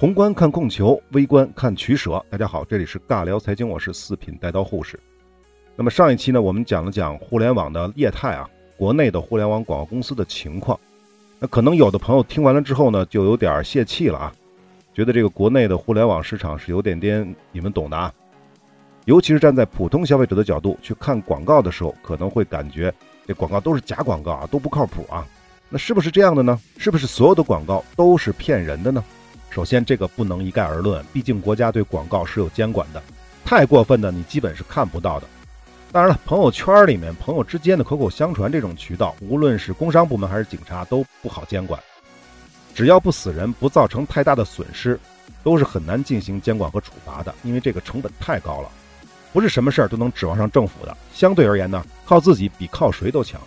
宏观看供求，微观看取舍。大家好，这里是尬聊财经，我是四品带刀护士。那么上一期呢，我们讲了讲互联网的业态啊，国内的互联网广告公司的情况。那可能有的朋友听完了之后呢，就有点泄气了啊，觉得这个国内的互联网市场是有点点，你们懂的啊。尤其是站在普通消费者的角度去看广告的时候，可能会感觉这广告都是假广告啊，都不靠谱啊。那是不是这样的呢？是不是所有的广告都是骗人的呢？首先，这个不能一概而论，毕竟国家对广告是有监管的，太过分的你基本是看不到的。当然了，朋友圈里面朋友之间的口口相传这种渠道，无论是工商部门还是警察都不好监管。只要不死人，不造成太大的损失，都是很难进行监管和处罚的，因为这个成本太高了，不是什么事儿都能指望上政府的。相对而言呢，靠自己比靠谁都强。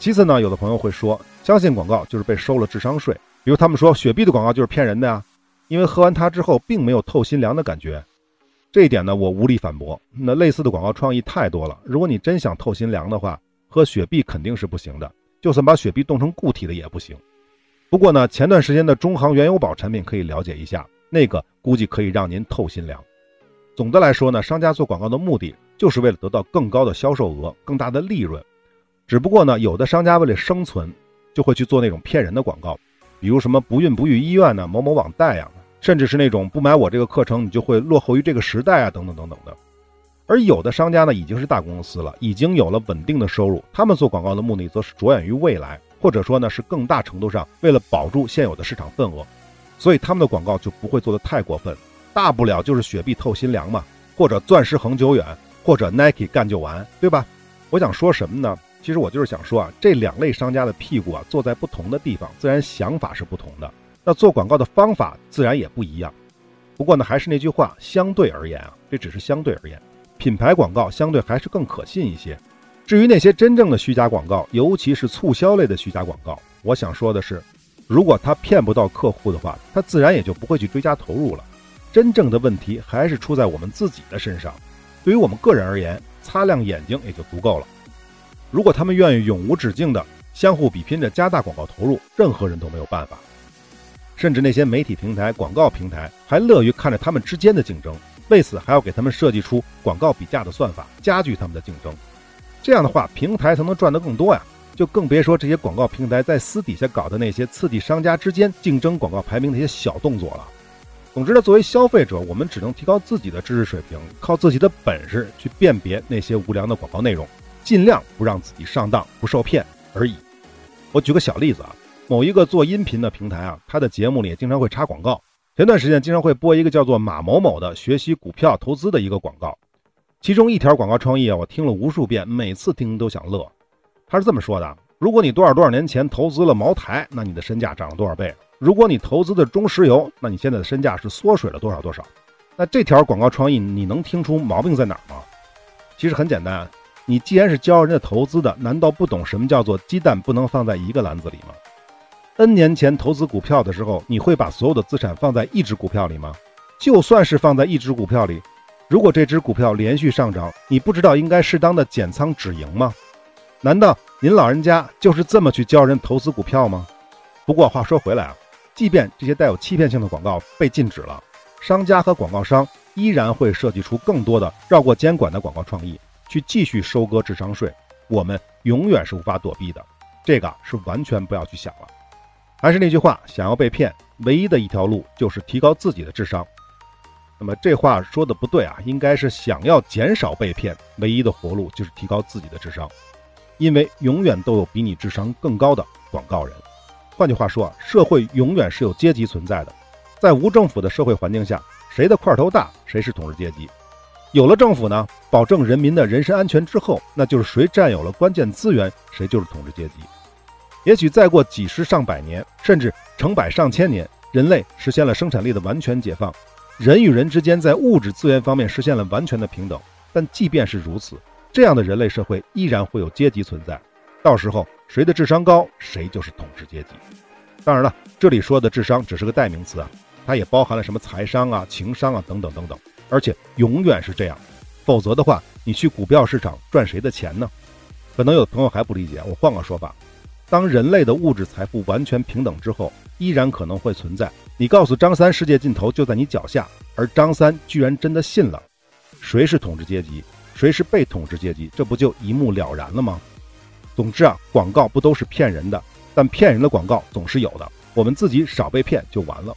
其次呢，有的朋友会说，相信广告就是被收了智商税，比如他们说雪碧的广告就是骗人的呀。因为喝完它之后，并没有透心凉的感觉，这一点呢，我无力反驳。那类似的广告创意太多了，如果你真想透心凉的话，喝雪碧肯定是不行的，就算把雪碧冻成固体的也不行。不过呢，前段时间的中航原油宝产品可以了解一下，那个估计可以让您透心凉。总的来说呢，商家做广告的目的就是为了得到更高的销售额、更大的利润。只不过呢，有的商家为了生存，就会去做那种骗人的广告，比如什么不孕不育医院呢、某某网贷呀。甚至是那种不买我这个课程，你就会落后于这个时代啊，等等等等的。而有的商家呢，已经是大公司了，已经有了稳定的收入，他们做广告的目的则是着眼于未来，或者说呢，是更大程度上为了保住现有的市场份额，所以他们的广告就不会做得太过分，大不了就是雪碧透心凉嘛，或者钻石恒久远，或者 Nike 干就完，对吧？我想说什么呢？其实我就是想说啊，这两类商家的屁股啊，坐在不同的地方，自然想法是不同的。那做广告的方法自然也不一样，不过呢，还是那句话，相对而言啊，这只是相对而言，品牌广告相对还是更可信一些。至于那些真正的虚假广告，尤其是促销类的虚假广告，我想说的是，如果他骗不到客户的话，他自然也就不会去追加投入了。真正的问题还是出在我们自己的身上。对于我们个人而言，擦亮眼睛也就足够了。如果他们愿意永无止境的相互比拼着加大广告投入，任何人都没有办法。甚至那些媒体平台、广告平台还乐于看着他们之间的竞争，为此还要给他们设计出广告比价的算法，加剧他们的竞争。这样的话，平台才能赚得更多呀！就更别说这些广告平台在私底下搞的那些刺激商家之间竞争广告排名那些小动作了。总之呢，作为消费者，我们只能提高自己的知识水平，靠自己的本事去辨别那些无良的广告内容，尽量不让自己上当、不受骗而已。我举个小例子啊。某一个做音频的平台啊，它的节目里经常会插广告。前段时间经常会播一个叫做马某某的学习股票投资的一个广告，其中一条广告创意啊，我听了无数遍，每次听都想乐。他是这么说的：如果你多少多少年前投资了茅台，那你的身价涨了多少倍；如果你投资的中石油，那你现在的身价是缩水了多少多少。那这条广告创意你能听出毛病在哪儿吗？其实很简单，你既然是教人家投资的，难道不懂什么叫做鸡蛋不能放在一个篮子里吗？N 年前投资股票的时候，你会把所有的资产放在一只股票里吗？就算是放在一只股票里，如果这只股票连续上涨，你不知道应该适当的减仓止盈吗？难道您老人家就是这么去教人投资股票吗？不过话说回来啊，即便这些带有欺骗性的广告被禁止了，商家和广告商依然会设计出更多的绕过监管的广告创意，去继续收割智商税。我们永远是无法躲避的，这个是完全不要去想了。还是那句话，想要被骗，唯一的一条路就是提高自己的智商。那么这话说的不对啊，应该是想要减少被骗，唯一的活路就是提高自己的智商，因为永远都有比你智商更高的广告人。换句话说啊，社会永远是有阶级存在的，在无政府的社会环境下，谁的块头大，谁是统治阶级；有了政府呢，保证人民的人身安全之后，那就是谁占有了关键资源，谁就是统治阶级。也许再过几十上百年，甚至成百上千年，人类实现了生产力的完全解放，人与人之间在物质资源方面实现了完全的平等。但即便是如此，这样的人类社会依然会有阶级存在。到时候谁的智商高，谁就是统治阶级。当然了，这里说的智商只是个代名词啊，它也包含了什么财商啊、情商啊等等等等。而且永远是这样，否则的话，你去股票市场赚谁的钱呢？可能有朋友还不理解，我换个说法。当人类的物质财富完全平等之后，依然可能会存在。你告诉张三世界尽头就在你脚下，而张三居然真的信了。谁是统治阶级？谁是被统治阶级？这不就一目了然了吗？总之啊，广告不都是骗人的，但骗人的广告总是有的。我们自己少被骗就完了。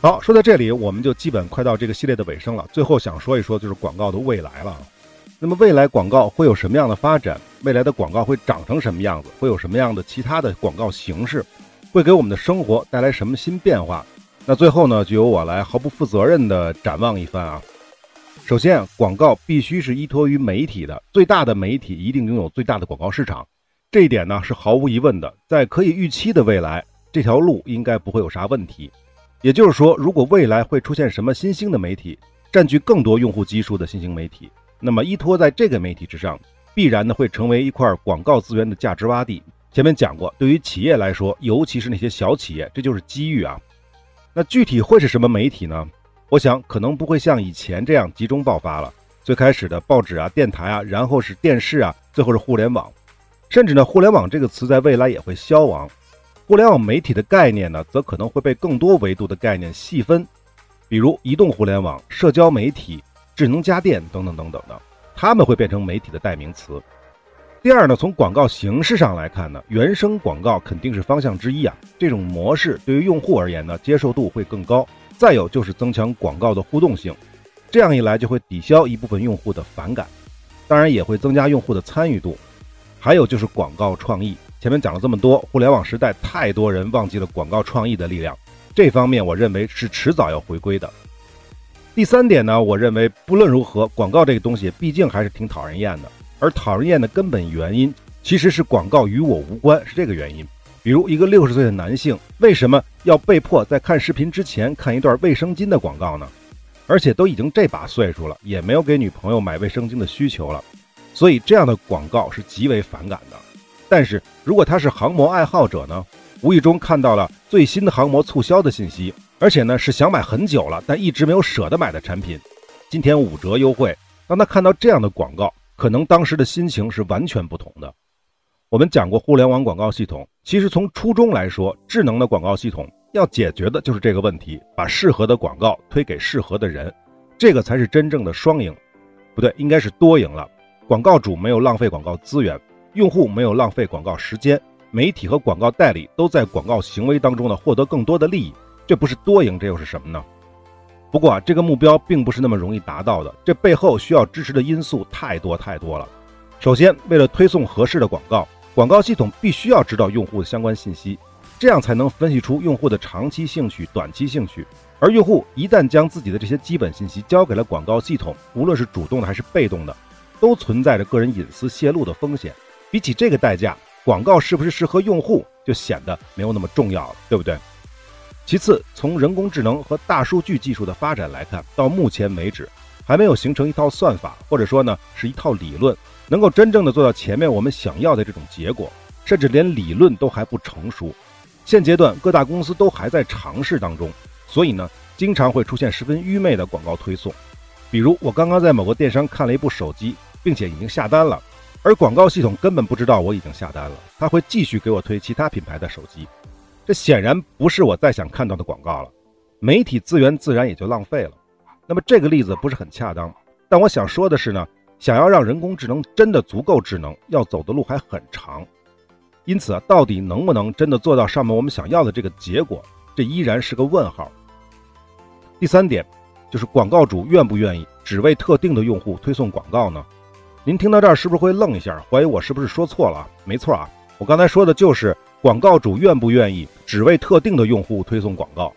好，说到这里，我们就基本快到这个系列的尾声了。最后想说一说，就是广告的未来了。那么未来广告会有什么样的发展？未来的广告会长成什么样子？会有什么样的其他的广告形式？会给我们的生活带来什么新变化？那最后呢，就由我来毫不负责任的展望一番啊。首先，广告必须是依托于媒体的，最大的媒体一定拥有最大的广告市场，这一点呢是毫无疑问的。在可以预期的未来，这条路应该不会有啥问题。也就是说，如果未来会出现什么新兴的媒体，占据更多用户基数的新兴媒体，那么依托在这个媒体之上，必然呢会成为一块广告资源的价值洼地。前面讲过，对于企业来说，尤其是那些小企业，这就是机遇啊。那具体会是什么媒体呢？我想可能不会像以前这样集中爆发了。最开始的报纸啊、电台啊，然后是电视啊，最后是互联网，甚至呢，互联网这个词在未来也会消亡。互联网媒体的概念呢，则可能会被更多维度的概念细分，比如移动互联网、社交媒体、智能家电等等等等的，它们会变成媒体的代名词。第二呢，从广告形式上来看呢，原生广告肯定是方向之一啊。这种模式对于用户而言呢，接受度会更高。再有就是增强广告的互动性，这样一来就会抵消一部分用户的反感，当然也会增加用户的参与度。还有就是广告创意。前面讲了这么多，互联网时代太多人忘记了广告创意的力量，这方面我认为是迟早要回归的。第三点呢，我认为不论如何，广告这个东西毕竟还是挺讨人厌的，而讨人厌的根本原因其实是广告与我无关，是这个原因。比如一个六十岁的男性，为什么要被迫在看视频之前看一段卫生巾的广告呢？而且都已经这把岁数了，也没有给女朋友买卫生巾的需求了，所以这样的广告是极为反感的。但是如果他是航模爱好者呢，无意中看到了最新的航模促销的信息，而且呢是想买很久了但一直没有舍得买的产品，今天五折优惠。当他看到这样的广告，可能当时的心情是完全不同的。我们讲过互联网广告系统，其实从初衷来说，智能的广告系统要解决的就是这个问题，把适合的广告推给适合的人，这个才是真正的双赢，不对，应该是多赢了。广告主没有浪费广告资源。用户没有浪费广告时间，媒体和广告代理都在广告行为当中呢获得更多的利益，这不是多赢，这又是什么呢？不过啊，这个目标并不是那么容易达到的，这背后需要支持的因素太多太多了。首先，为了推送合适的广告，广告系统必须要知道用户的相关信息，这样才能分析出用户的长期兴趣、短期兴趣。而用户一旦将自己的这些基本信息交给了广告系统，无论是主动的还是被动的，都存在着个人隐私泄露的风险。比起这个代价，广告是不是适合用户就显得没有那么重要了，对不对？其次，从人工智能和大数据技术的发展来看，到目前为止还没有形成一套算法，或者说呢是一套理论，能够真正的做到前面我们想要的这种结果，甚至连理论都还不成熟。现阶段各大公司都还在尝试当中，所以呢，经常会出现十分愚昧的广告推送。比如我刚刚在某个电商看了一部手机，并且已经下单了。而广告系统根本不知道我已经下单了，他会继续给我推其他品牌的手机，这显然不是我再想看到的广告了，媒体资源自然也就浪费了。那么这个例子不是很恰当，但我想说的是呢，想要让人工智能真的足够智能，要走的路还很长，因此啊，到底能不能真的做到上面我们想要的这个结果，这依然是个问号。第三点，就是广告主愿不愿意只为特定的用户推送广告呢？您听到这儿是不是会愣一下，怀疑我是不是说错了？没错啊，我刚才说的就是广告主愿不愿意只为特定的用户推送广告。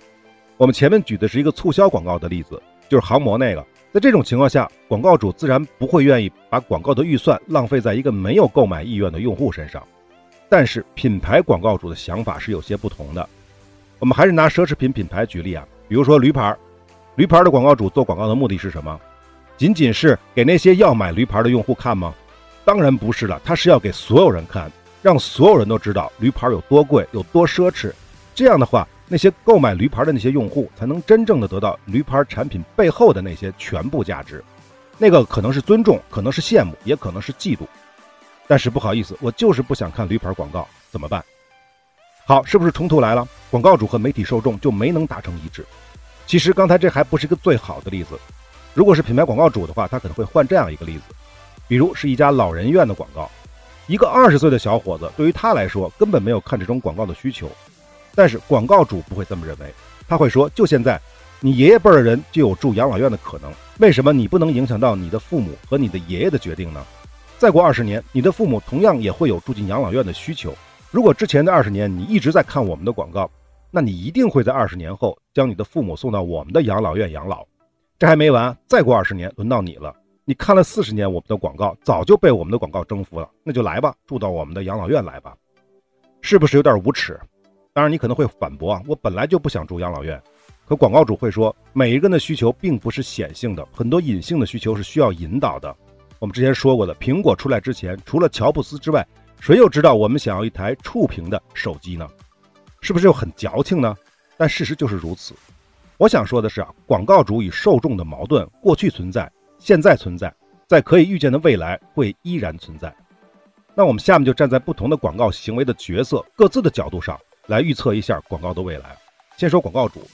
我们前面举的是一个促销广告的例子，就是航模那个。在这种情况下，广告主自然不会愿意把广告的预算浪费在一个没有购买意愿的用户身上。但是品牌广告主的想法是有些不同的。我们还是拿奢侈品品牌举例啊，比如说驴牌，驴牌的广告主做广告的目的是什么？仅仅是给那些要买驴牌的用户看吗？当然不是了，他是要给所有人看，让所有人都知道驴牌有多贵、有多奢侈。这样的话，那些购买驴牌的那些用户才能真正的得到驴牌产品背后的那些全部价值。那个可能是尊重，可能是羡慕，也可能是嫉妒。但是不好意思，我就是不想看驴牌广告，怎么办？好，是不是冲突来了？广告主和媒体受众就没能达成一致。其实刚才这还不是一个最好的例子，如果是品牌广告主的话，他可能会换这样一个例子，比如是一家老人院的广告，一个二十岁的小伙子，对于他来说根本没有看这种广告的需求，但是广告主不会这么认为，他会说：就现在，你爷爷辈的人就有住养老院的可能，为什么你不能影响到你的父母和你的爷爷的决定呢？再过二十年，你的父母同样也会有住进养老院的需求。如果之前的二十年你一直在看我们的广告，那你一定会在二十年后将你的父母送到我们的养老院养老。这还没完，再过二十年轮到你了。你看了四十年我们的广告，早就被我们的广告征服了，那就来吧，住到我们的养老院来吧，是不是有点无耻？当然你可能会反驳啊，我本来就不想住养老院。可广告主会说，每一个人的需求并不是显性的，很多隐性的需求是需要引导的。我们之前说过的，苹果出来之前，除了乔布斯之外，谁又知道我们想要一台触屏的手机呢？是不是又很矫情呢？但事实就是如此。我想说的是啊，广告主与受众的矛盾过去存在，现在存在，在可以预见的未来会依然存在。那我们下面就站在不同的广告行为的角色各自的角度上来预测一下广告的未来。先说广告主，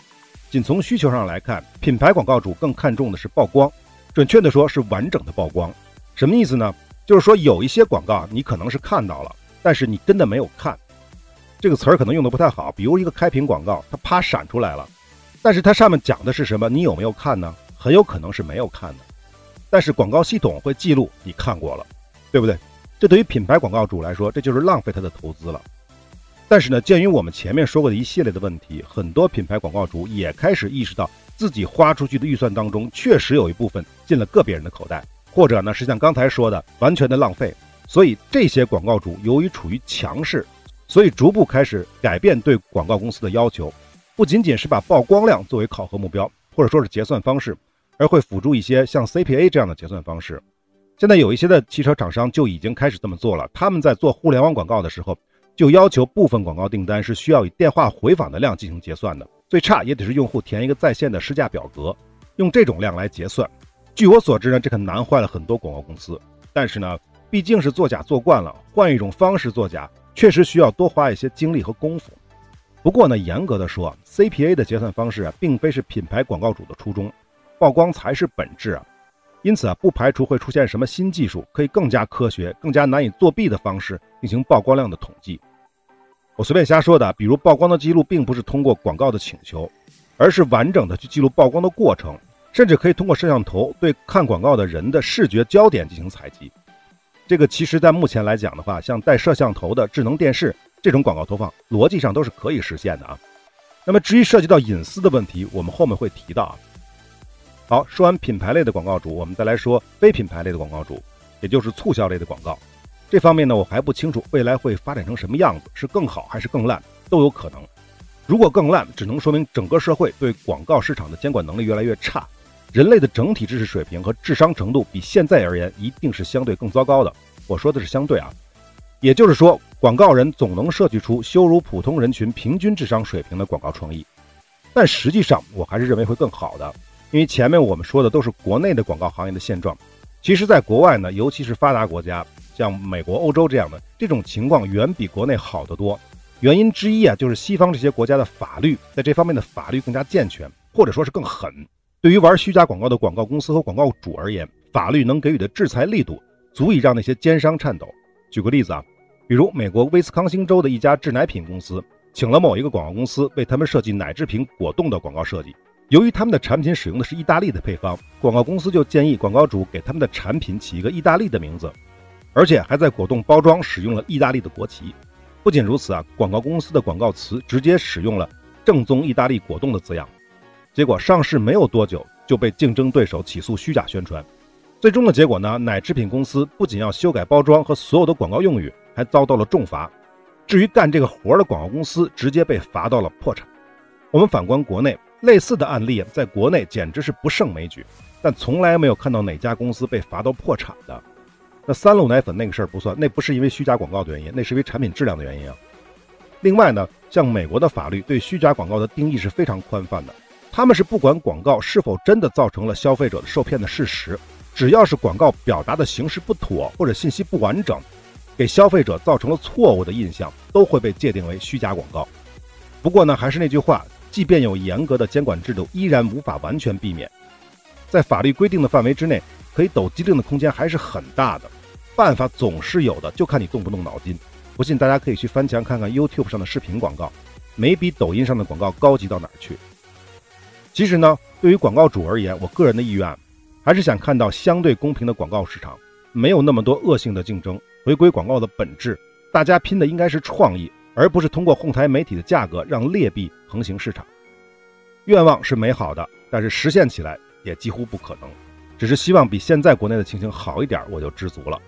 仅从需求上来看，品牌广告主更看重的是曝光，准确的说是完整的曝光。什么意思呢？就是说有一些广告你可能是看到了，但是你真的没有看。这个词儿可能用的不太好。比如一个开屏广告，它啪闪出来了，但是它上面讲的是什么？你有没有看呢？很有可能是没有看的。但是广告系统会记录你看过了，对不对？这对于品牌广告主来说，这就是浪费他的投资了。但是呢，鉴于我们前面说过的一系列的问题，很多品牌广告主也开始意识到自己花出去的预算当中，确实有一部分进了个别人的口袋。或者呢，是像刚才说的完全的浪费，所以这些广告主由于处于强势，所以逐步开始改变对广告公司的要求，不仅仅是把曝光量作为考核目标，或者说是结算方式，而会辅助一些像 CPA 这样的结算方式。现在有一些的汽车厂商就已经开始这么做了，他们在做互联网广告的时候，就要求部分广告订单是需要以电话回访的量进行结算的，最差也得是用户填一个在线的试驾表格，用这种量来结算。据我所知呢，这可难坏了很多广告公司。但是呢，毕竟是作假做惯了，换一种方式作假，确实需要多花一些精力和功夫。不过呢，严格的说，CPA 的结算方式啊，并非是品牌广告主的初衷，曝光才是本质啊。因此啊，不排除会出现什么新技术，可以更加科学、更加难以作弊的方式进行曝光量的统计。我随便瞎说的，比如曝光的记录并不是通过广告的请求，而是完整的去记录曝光的过程。甚至可以通过摄像头对看广告的人的视觉焦点进行采集。这个其实，在目前来讲的话，像带摄像头的智能电视这种广告投放，逻辑上都是可以实现的啊。那么，至于涉及到隐私的问题，我们后面会提到啊。好，说完品牌类的广告主，我们再来说非品牌类的广告主，也就是促销类的广告。这方面呢，我还不清楚未来会发展成什么样子，是更好还是更烂都有可能。如果更烂，只能说明整个社会对广告市场的监管能力越来越差。人类的整体知识水平和智商程度比现在而言一定是相对更糟糕的。我说的是相对啊，也就是说，广告人总能设计出羞辱普通人群平均智商水平的广告创意，但实际上我还是认为会更好的，因为前面我们说的都是国内的广告行业的现状。其实，在国外呢，尤其是发达国家，像美国、欧洲这样的，这种情况远比国内好得多。原因之一啊，就是西方这些国家的法律在这方面的法律更加健全，或者说是更狠。对于玩虚假广告的广告公司和广告主而言，法律能给予的制裁力度足以让那些奸商颤抖。举个例子啊，比如美国威斯康星州的一家制奶品公司，请了某一个广告公司为他们设计奶制品果冻的广告设计。由于他们的产品使用的是意大利的配方，广告公司就建议广告主给他们的产品起一个意大利的名字，而且还在果冻包装使用了意大利的国旗。不仅如此啊，广告公司的广告词直接使用了“正宗意大利果冻”的字样。结果上市没有多久就被竞争对手起诉虚假宣传，最终的结果呢？奶制品公司不仅要修改包装和所有的广告用语，还遭到了重罚。至于干这个活的广告公司，直接被罚到了破产。我们反观国内，类似的案例在国内简直是不胜枚举，但从来没有看到哪家公司被罚到破产的。那三鹿奶粉那个事儿不算，那不是因为虚假广告的原因，那是因为产品质量的原因啊。另外呢，像美国的法律对虚假广告的定义是非常宽泛的。他们是不管广告是否真的造成了消费者的受骗的事实，只要是广告表达的形式不妥或者信息不完整，给消费者造成了错误的印象，都会被界定为虚假广告。不过呢，还是那句话，即便有严格的监管制度，依然无法完全避免。在法律规定的范围之内，可以抖机灵的空间还是很大的。办法总是有的，就看你动不动脑筋。不信，大家可以去翻墙看看 YouTube 上的视频广告，没比抖音上的广告高级到哪儿去。其实呢，对于广告主而言，我个人的意愿还是想看到相对公平的广告市场，没有那么多恶性的竞争，回归广告的本质。大家拼的应该是创意，而不是通过哄抬媒体的价格让劣币横行市场。愿望是美好的，但是实现起来也几乎不可能。只是希望比现在国内的情形好一点，我就知足了。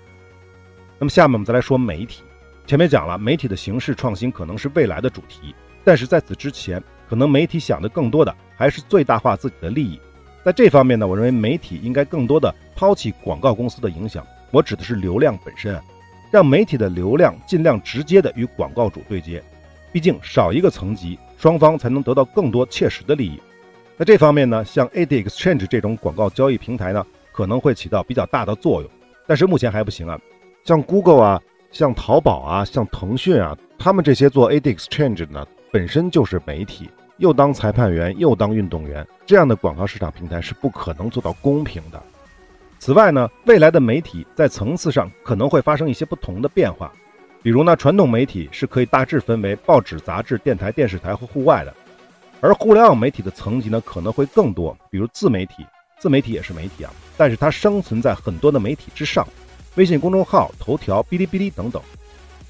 那么下面我们再来说媒体。前面讲了，媒体的形式创新可能是未来的主题，但是在此之前，可能媒体想的更多的还是最大化自己的利益。在这方面呢，我认为媒体应该更多的抛弃广告公司的影响，我指的是流量本身。让媒体的流量尽量直接的与广告主对接，毕竟少一个层级，双方才能得到更多切实的利益。在这方面呢，像 Ad Exchange 这种广告交易平台呢，可能会起到比较大的作用，但是目前还不行啊。像 Google 啊，像淘宝啊，像腾讯啊，他们这些做 Ad Exchange 呢，本身就是媒体，又当裁判员又当运动员，这样的广告市场平台是不可能做到公平的。此外呢，未来的媒体在层次上可能会发生一些不同的变化，比如呢，传统媒体是可以大致分为报纸、杂志、电台、电视台和户外的，而互联网媒体的层级呢可能会更多，比如自媒体，自媒体也是媒体啊，但是它生存在很多的媒体之上，微信公众号、头条、哔哩哔哩等等。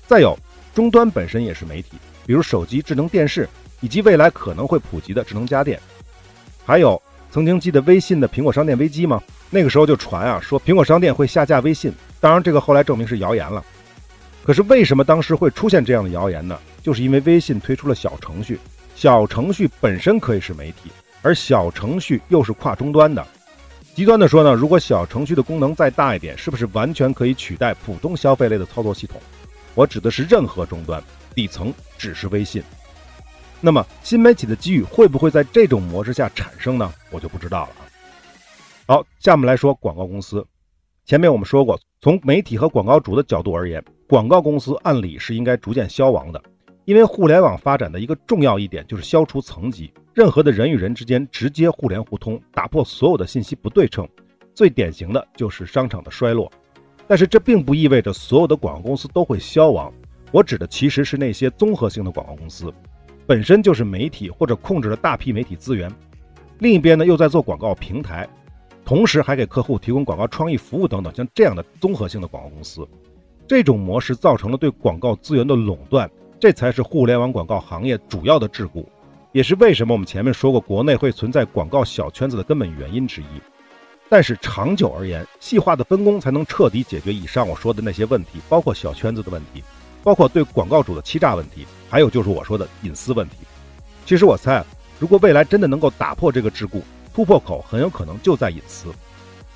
再有，终端本身也是媒体，比如手机、智能电视以及未来可能会普及的智能家电，还有曾经记得微信的苹果商店危机吗？那个时候就传啊，说苹果商店会下架微信。当然，这个后来证明是谣言了。可是为什么当时会出现这样的谣言呢？就是因为微信推出了小程序，小程序本身可以是媒体，而小程序又是跨终端的。极端的说呢，如果小程序的功能再大一点，是不是完全可以取代普通消费类的操作系统？我指的是任何终端，底层只是微信。那么新媒体的机遇会不会在这种模式下产生呢？我就不知道了。好，下面来说广告公司。前面我们说过，从媒体和广告主的角度而言，广告公司按理是应该逐渐消亡的，因为互联网发展的一个重要一点就是消除层级，任何的人与人之间直接互联互通，打破所有的信息不对称。最典型的就是商场的衰落。但是这并不意味着所有的广告公司都会消亡，我指的其实是那些综合性的广告公司，本身就是媒体或者控制了大批媒体资源，另一边呢又在做广告平台。同时还给客户提供广告创意服务等等，像这样的综合性的广告公司，这种模式造成了对广告资源的垄断，这才是互联网广告行业主要的桎梏，也是为什么我们前面说过国内会存在广告小圈子的根本原因之一。但是长久而言，细化的分工才能彻底解决以上我说的那些问题，包括小圈子的问题，包括对广告主的欺诈问题，还有就是我说的隐私问题。其实我猜，如果未来真的能够打破这个桎梏，突破口很有可能就在隐私。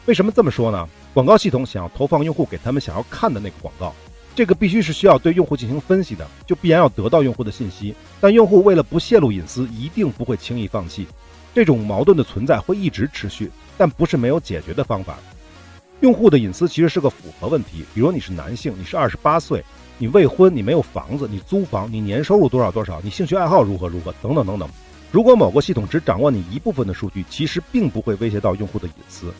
为什么这么说呢？广告系统想要投放用户给他们想要看的那个广告，这个必须是需要对用户进行分析的，就必然要得到用户的信息。但用户为了不泄露隐私，一定不会轻易放弃。这种矛盾的存在会一直持续，但不是没有解决的方法。用户的隐私其实是个复合问题，比如你是男性，你是二十八岁，你未婚，你没有房子，你租房，你年收入多少多少，你兴趣爱好如何如何，等等等等。如果某个系统只掌握你一部分的数据，其实并不会威胁到用户的隐私。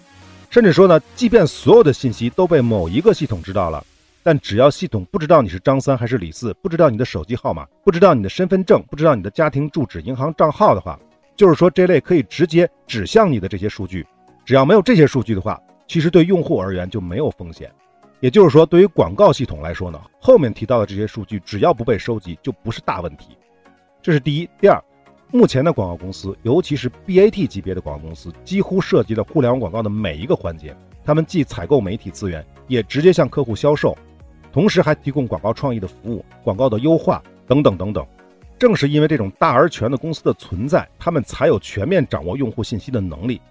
甚至说呢，即便所有的信息都被某一个系统知道了，但只要系统不知道你是张三还是李四，不知道你的手机号码，不知道你的身份证，不知道你的家庭住址、银行账号的话，就是说这类可以直接指向你的这些数据，只要没有这些数据的话，其实对用户而言就没有风险。也就是说，对于广告系统来说呢，后面提到的这些数据只要不被收集，就不是大问题。这是第一。第二。目前的广告公司，尤其是 BAT 级别的广告公司，几乎涉及了互联网广告的每一个环节。他们既采购媒体资源，也直接向客户销售，同时还提供广告创意的服务、广告的优化等等等等。正是因为这种大而全的公司的存在，他们才有全面掌握用户信息的能力。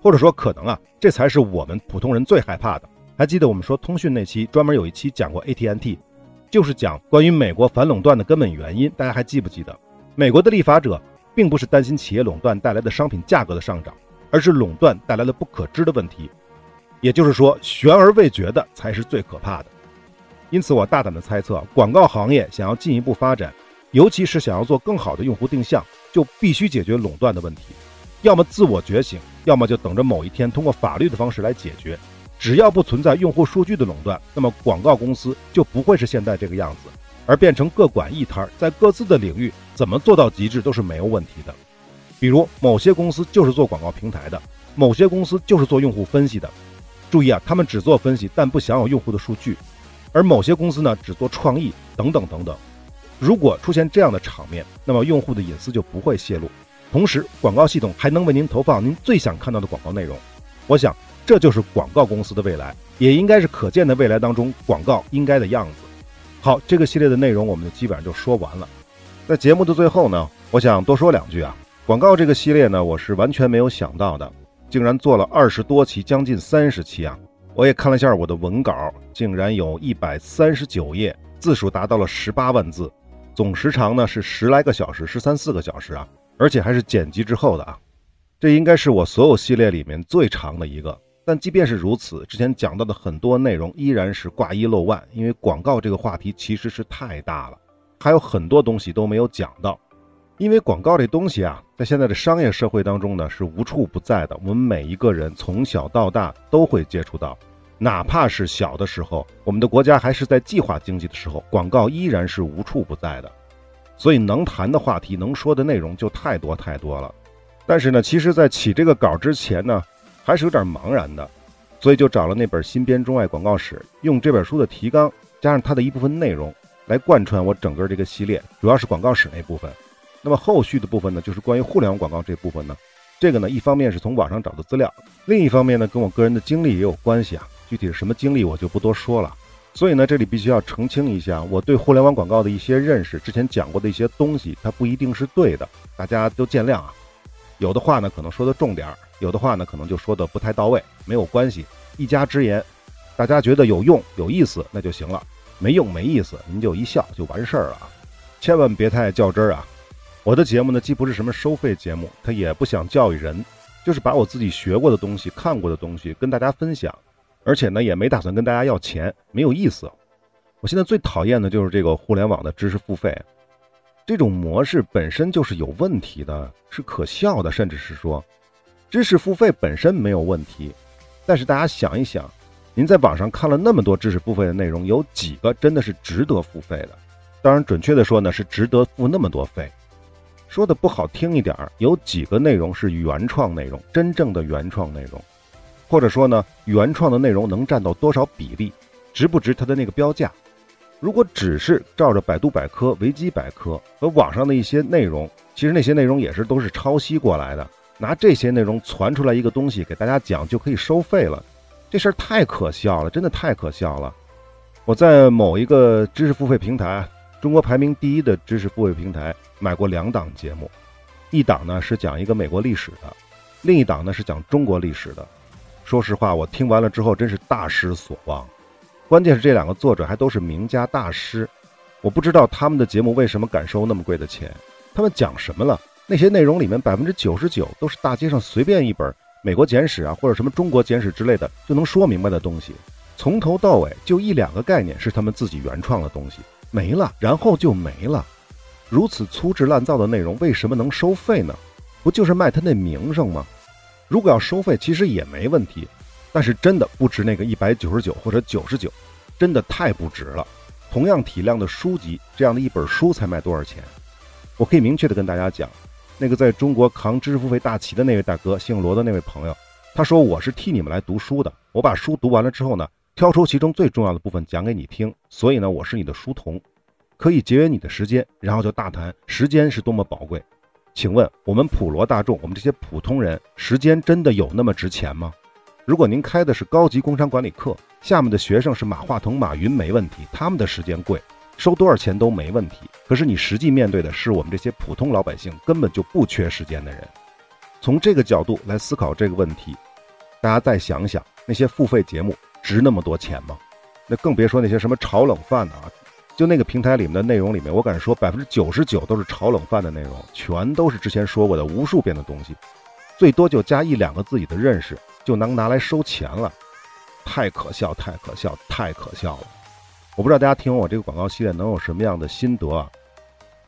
或者说，可能啊，这才是我们普通人最害怕的。还记得我们说通讯那期，专门有一期讲过 AT&T，就是讲关于美国反垄断的根本原因。大家还记不记得？美国的立法者并不是担心企业垄断带来的商品价格的上涨，而是垄断带来了不可知的问题。也就是说，悬而未决的才是最可怕的。因此，我大胆的猜测，广告行业想要进一步发展，尤其是想要做更好的用户定向，就必须解决垄断的问题，要么自我觉醒，要么就等着某一天通过法律的方式来解决。只要不存在用户数据的垄断，那么广告公司就不会是现在这个样子，而变成各管一摊，在各自的领域怎么做到极致都是没有问题的。比如某些公司就是做广告平台的，某些公司就是做用户分析的。注意啊，他们只做分析，但不享有用户的数据；而某些公司呢，只做创意等等等等。如果出现这样的场面，那么用户的隐私就不会泄露，同时广告系统还能为您投放您最想看到的广告内容。我想。这就是广告公司的未来，也应该是可见的未来当中广告应该的样子。好，这个系列的内容我们就基本上就说完了。在节目的最后呢，我想多说两句啊。广告这个系列呢，我是完全没有想到的，竟然做了二十多期，将近三十期啊！我也看了一下我的文稿，竟然有一百三十九页，字数达到了十八万字，总时长呢是十来个小时，十三四个小时啊，而且还是剪辑之后的啊。这应该是我所有系列里面最长的一个。但即便是如此，之前讲到的很多内容依然是挂一漏万，因为广告这个话题其实是太大了，还有很多东西都没有讲到。因为广告这东西啊，在现在的商业社会当中呢，是无处不在的。我们每一个人从小到大都会接触到，哪怕是小的时候，我们的国家还是在计划经济的时候，广告依然是无处不在的。所以能谈的话题、能说的内容就太多太多了。但是呢，其实，在起这个稿之前呢。还是有点茫然的，所以就找了那本新编中外广告史，用这本书的提纲加上它的一部分内容来贯穿我整个这个系列，主要是广告史那部分。那么后续的部分呢，就是关于互联网广告这部分呢。这个呢，一方面是从网上找的资料，另一方面呢，跟我个人的经历也有关系啊。具体是什么经历，我就不多说了。所以呢，这里必须要澄清一下，我对互联网广告的一些认识，之前讲过的一些东西，它不一定是对的，大家都见谅啊。有的话呢，可能说的重点儿。有的话呢，可能就说的不太到位，没有关系，一家之言，大家觉得有用有意思那就行了，没用没意思您就一笑就完事儿了，千万别太较真儿啊！我的节目呢，既不是什么收费节目，它也不想教育人，就是把我自己学过的东西、看过的东西跟大家分享，而且呢，也没打算跟大家要钱，没有意思。我现在最讨厌的就是这个互联网的知识付费，这种模式本身就是有问题的，是可笑的，甚至是说。知识付费本身没有问题，但是大家想一想，您在网上看了那么多知识付费的内容，有几个真的是值得付费的？当然，准确的说呢，是值得付那么多费。说的不好听一点儿，有几个内容是原创内容，真正的原创内容，或者说呢，原创的内容能占到多少比例，值不值它的那个标价？如果只是照着百度百科、维基百科和网上的一些内容，其实那些内容也是都是抄袭过来的。拿这些内容传出来一个东西给大家讲就可以收费了，这事儿太可笑了，真的太可笑了。我在某一个知识付费平台，中国排名第一的知识付费平台买过两档节目，一档呢是讲一个美国历史的，另一档呢是讲中国历史的。说实话，我听完了之后真是大失所望。关键是这两个作者还都是名家大师，我不知道他们的节目为什么敢收那么贵的钱，他们讲什么了？那些内容里面百分之九十九都是大街上随便一本《美国简史》啊，或者什么《中国简史》之类的就能说明白的东西，从头到尾就一两个概念是他们自己原创的东西，没了，然后就没了。如此粗制滥造的内容为什么能收费呢？不就是卖他那名声吗？如果要收费，其实也没问题，但是真的不值那个一百九十九或者九十九，真的太不值了。同样体量的书籍，这样的一本书才卖多少钱？我可以明确的跟大家讲。那个在中国扛知识付费大旗的那位大哥，姓罗的那位朋友，他说我是替你们来读书的。我把书读完了之后呢，挑出其中最重要的部分讲给你听。所以呢，我是你的书童，可以节约你的时间。然后就大谈时间是多么宝贵。请问我们普罗大众，我们这些普通人，时间真的有那么值钱吗？如果您开的是高级工商管理课，下面的学生是马化腾、马云，没问题，他们的时间贵。收多少钱都没问题，可是你实际面对的是我们这些普通老百姓，根本就不缺时间的人。从这个角度来思考这个问题，大家再想想，那些付费节目值那么多钱吗？那更别说那些什么炒冷饭的啊！就那个平台里面的内容里面，我敢说百分之九十九都是炒冷饭的内容，全都是之前说过的无数遍的东西，最多就加一两个自己的认识就能拿来收钱了，太可笑，太可笑，太可笑了！我不知道大家听完我这个广告系列能有什么样的心得啊？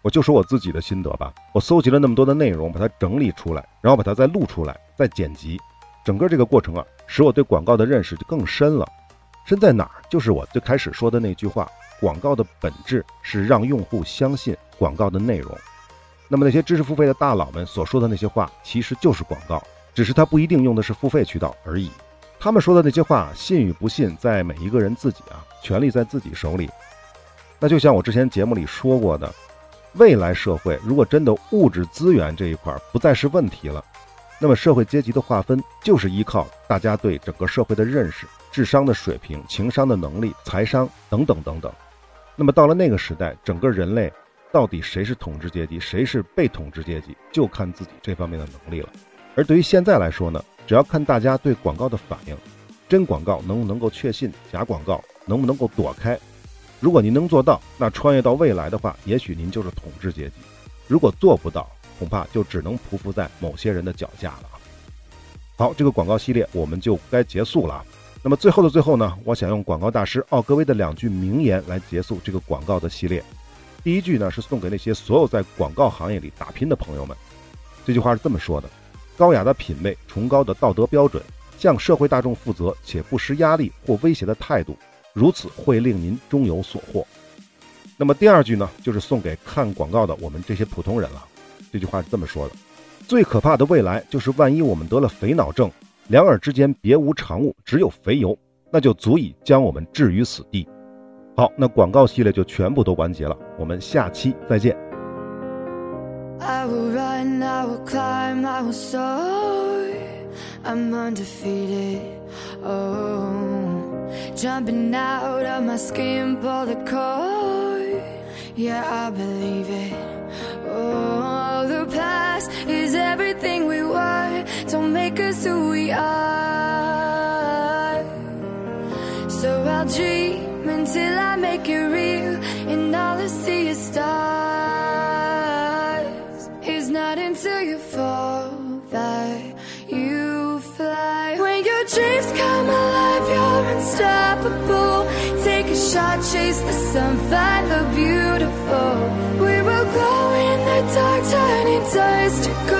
我就说我自己的心得吧。我搜集了那么多的内容，把它整理出来，然后把它再录出来，再剪辑，整个这个过程啊，使我对广告的认识就更深了。深在哪儿？就是我最开始说的那句话：广告的本质是让用户相信广告的内容。那么那些知识付费的大佬们所说的那些话，其实就是广告，只是他不一定用的是付费渠道而已。他们说的那些话，信与不信，在每一个人自己啊，权利在自己手里。那就像我之前节目里说过的，未来社会如果真的物质资源这一块不再是问题了，那么社会阶级的划分就是依靠大家对整个社会的认识、智商的水平、情商的能力、财商等等等等。那么到了那个时代，整个人类到底谁是统治阶级，谁是被统治阶级，就看自己这方面的能力了。而对于现在来说呢，只要看大家对广告的反应，真广告能不能够确信，假广告能不能够躲开。如果您能做到，那穿越到未来的话，也许您就是统治阶级；如果做不到，恐怕就只能匍匐在某些人的脚下了。好，这个广告系列我们就该结束了。那么最后的最后呢，我想用广告大师奥格威的两句名言来结束这个广告的系列。第一句呢是送给那些所有在广告行业里打拼的朋友们。这句话是这么说的：高雅的品味、崇高的道德标准、向社会大众负责且不施压力或威胁的态度。如此会令您终有所获。那么第二句呢，就是送给看广告的我们这些普通人了。这句话是这么说的：最可怕的未来就是万一我们得了肥脑症，两耳之间别无长物，只有肥油，那就足以将我们置于死地。好，那广告系列就全部都完结了，我们下期再见。I will run, I will climb, I will soar. I'm undefeated. Oh. Jumping out of my skin, pull the cord. Yeah, I believe it. Oh, the past is everything we were. Don't make us who we are. So I'll dream until I make it real, Shot, chase the sun, find the beautiful. We will glow in the dark, turning dust to gold,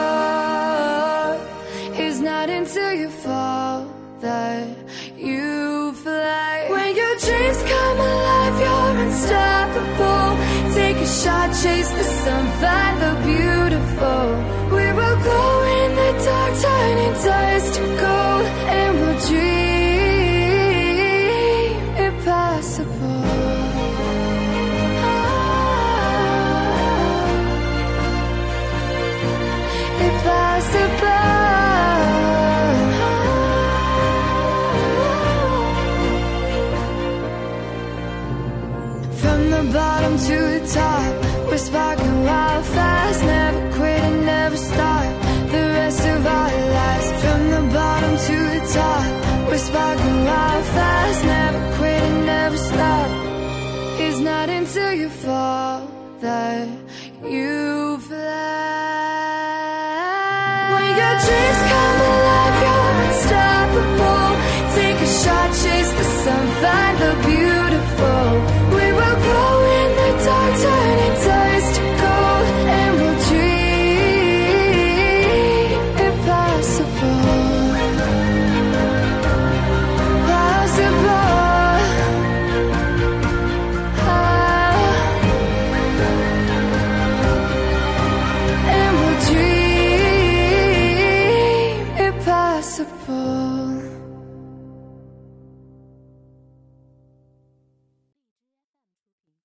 Unstoppable. Take a shot, chase the sun, find the beautiful. We will go in the dark, turning dust to gold, and we'll dream